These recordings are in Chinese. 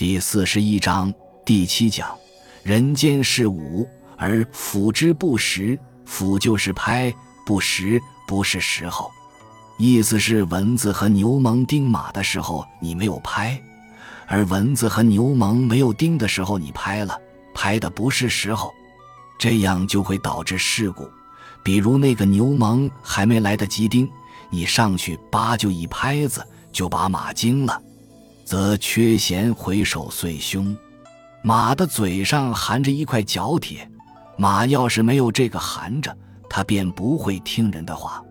第四十一章第七讲：人间是五，而辅之不时。辅就是拍，不时不是时候。意思是蚊子和牛虻叮马的时候你没有拍，而蚊子和牛虻没有叮的时候你拍了，拍的不是时候，这样就会导致事故。比如那个牛虻还没来得及叮，你上去叭就一拍子，就把马惊了。则缺弦回首碎胸，马的嘴上含着一块角铁，马要是没有这个含着，它便不会听人的话。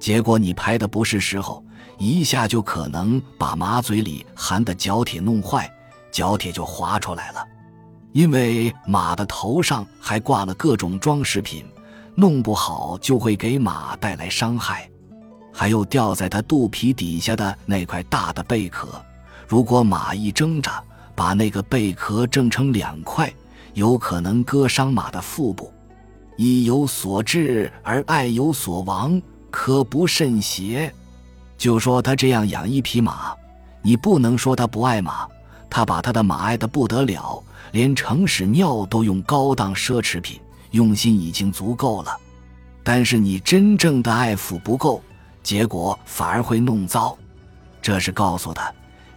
结果你拍的不是时候，一下就可能把马嘴里含的角铁弄坏，角铁就滑出来了。因为马的头上还挂了各种装饰品，弄不好就会给马带来伤害。还有吊在它肚皮底下的那块大的贝壳。如果马一挣扎，把那个贝壳挣成两块，有可能割伤马的腹部。意有所至而爱有所亡，可不甚邪？就说他这样养一匹马，你不能说他不爱马，他把他的马爱得不得了，连城屎尿都用高档奢侈品，用心已经足够了。但是你真正的爱抚不够，结果反而会弄糟。这是告诉他。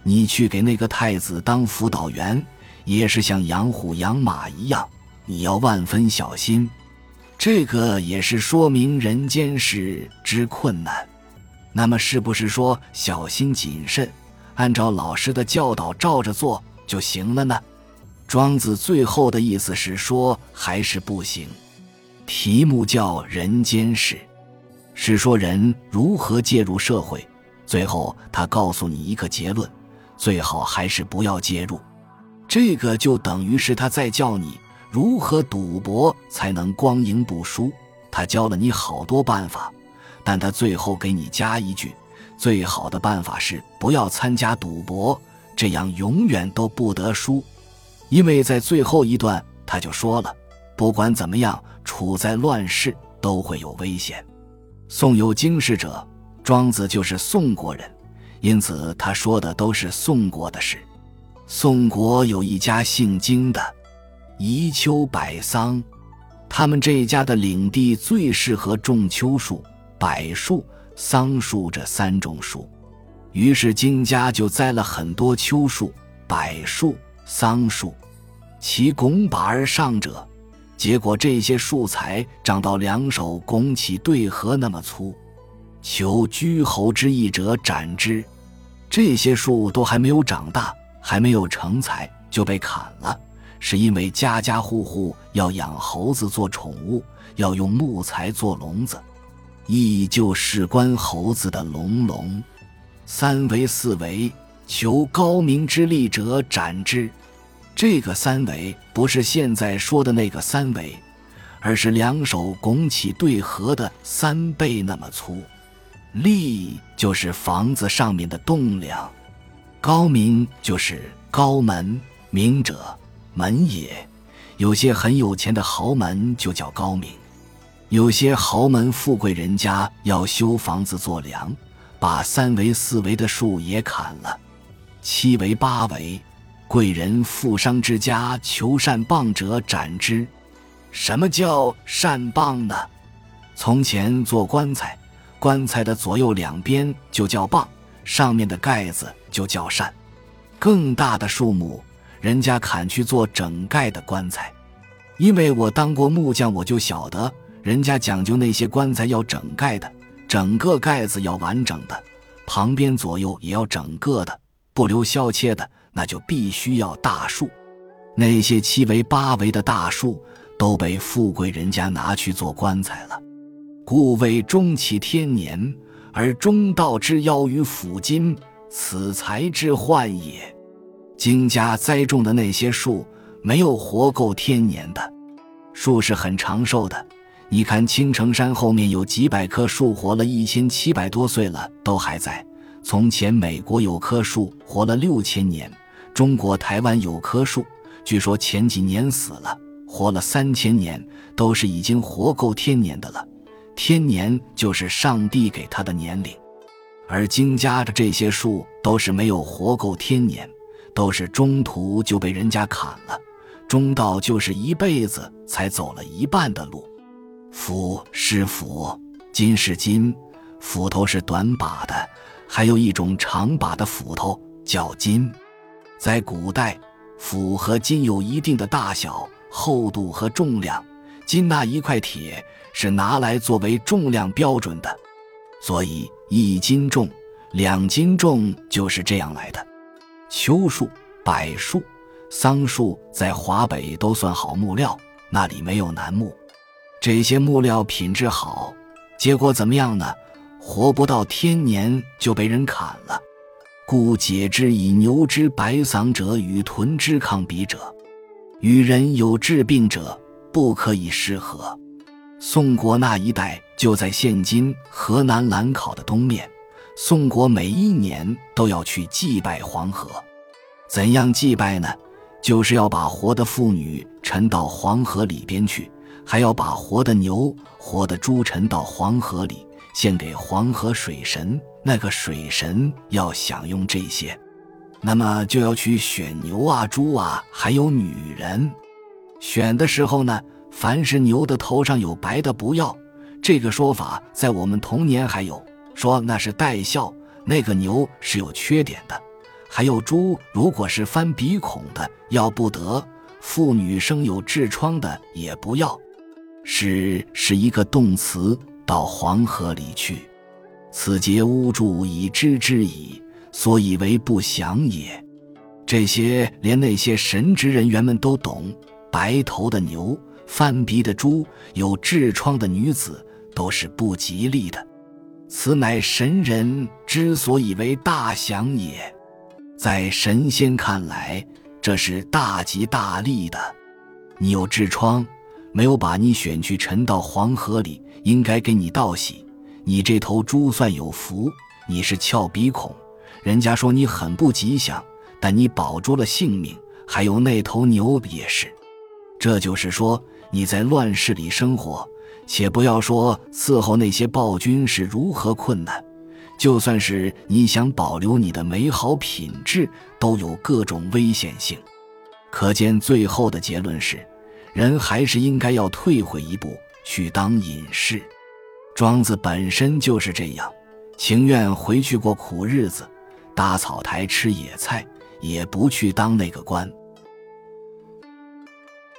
你去给那个太子当辅导员，也是像养虎养马一样，你要万分小心。这个也是说明人间事之困难。那么是不是说小心谨慎，按照老师的教导照着做就行了呢？庄子最后的意思是说还是不行。题目叫人间事，是说人如何介入社会。最后他告诉你一个结论。最好还是不要介入，这个就等于是他在教你如何赌博才能光赢不输。他教了你好多办法，但他最后给你加一句：最好的办法是不要参加赌博，这样永远都不得输。因为在最后一段他就说了，不管怎么样，处在乱世都会有危险。宋有经世者，庄子就是宋国人。因此，他说的都是宋国的事。宋国有一家姓荆的，宜秋柏桑，他们这一家的领地最适合种秋树、柏树、桑树这三种树。于是荆家就栽了很多秋树、柏树、桑树，其拱拔而上者，结果这些树材长到两手拱起对合那么粗。求居侯之意者斩之，这些树都还没有长大，还没有成材就被砍了，是因为家家户户要养猴子做宠物，要用木材做笼子，意就事关猴子的笼笼。三围四围，求高明之力者斩之。这个三围不是现在说的那个三围，而是两手拱起对合的三倍那么粗。立就是房子上面的栋梁，高明就是高门，明者门也。有些很有钱的豪门就叫高明，有些豪门富贵人家要修房子做梁，把三围四围的树也砍了，七围八围，贵人富商之家求善棒者斩之。什么叫善棒呢？从前做棺材。棺材的左右两边就叫棒，上面的盖子就叫扇。更大的树木，人家砍去做整盖的棺材。因为我当过木匠，我就晓得，人家讲究那些棺材要整盖的，整个盖子要完整的，旁边左右也要整个的，不留削切的，那就必须要大树。那些七围八围的大树，都被富贵人家拿去做棺材了。故谓终其天年，而中道之夭于斧金，此才之患也。荆家栽种的那些树，没有活够天年的。树是很长寿的，你看青城山后面有几百棵树，活了一千七百多岁了，都还在。从前美国有棵树活了六千年，中国台湾有棵树，据说前几年死了，活了三千年，都是已经活够天年的了。天年就是上帝给他的年龄，而金家的这些树都是没有活够天年，都是中途就被人家砍了，中道就是一辈子才走了一半的路。斧是斧，金是金，斧头是短把的，还有一种长把的斧头叫金。在古代，斧和金有一定的大小、厚度和重量。金那一块铁是拿来作为重量标准的，所以一斤重、两斤重就是这样来的。秋树、柏树、桑树在华北都算好木料，那里没有楠木。这些木料品质好，结果怎么样呢？活不到天年就被人砍了。故解之以牛之白桑者与豚之抗比者，与人有治病者，不可以失和。宋国那一带就在现今河南兰考的东面。宋国每一年都要去祭拜黄河，怎样祭拜呢？就是要把活的妇女沉到黄河里边去。还要把活的牛、活的猪沉到黄河里，献给黄河水神。那个水神要享用这些，那么就要去选牛啊、猪啊，还有女人。选的时候呢，凡是牛的头上有白的不要。这个说法在我们童年还有，说那是带孝，那个牛是有缺点的。还有猪，如果是翻鼻孔的，要不得。妇女生有痔疮的也不要。是是一个动词，到黄河里去，此节巫祝以知之矣，所以为不祥也。这些连那些神职人员们都懂，白头的牛、翻鼻的猪、有痔疮的女子都是不吉利的。此乃神人之所以为大祥也，在神仙看来，这是大吉大利的。你有痔疮。没有把你选去沉到黄河里，应该给你道喜。你这头猪算有福，你是翘鼻孔，人家说你很不吉祥，但你保住了性命。还有那头牛也是，这就是说你在乱世里生活，且不要说伺候那些暴君是如何困难，就算是你想保留你的美好品质，都有各种危险性。可见最后的结论是。人还是应该要退回一步去当隐士。庄子本身就是这样，情愿回去过苦日子，搭草台吃野菜，也不去当那个官。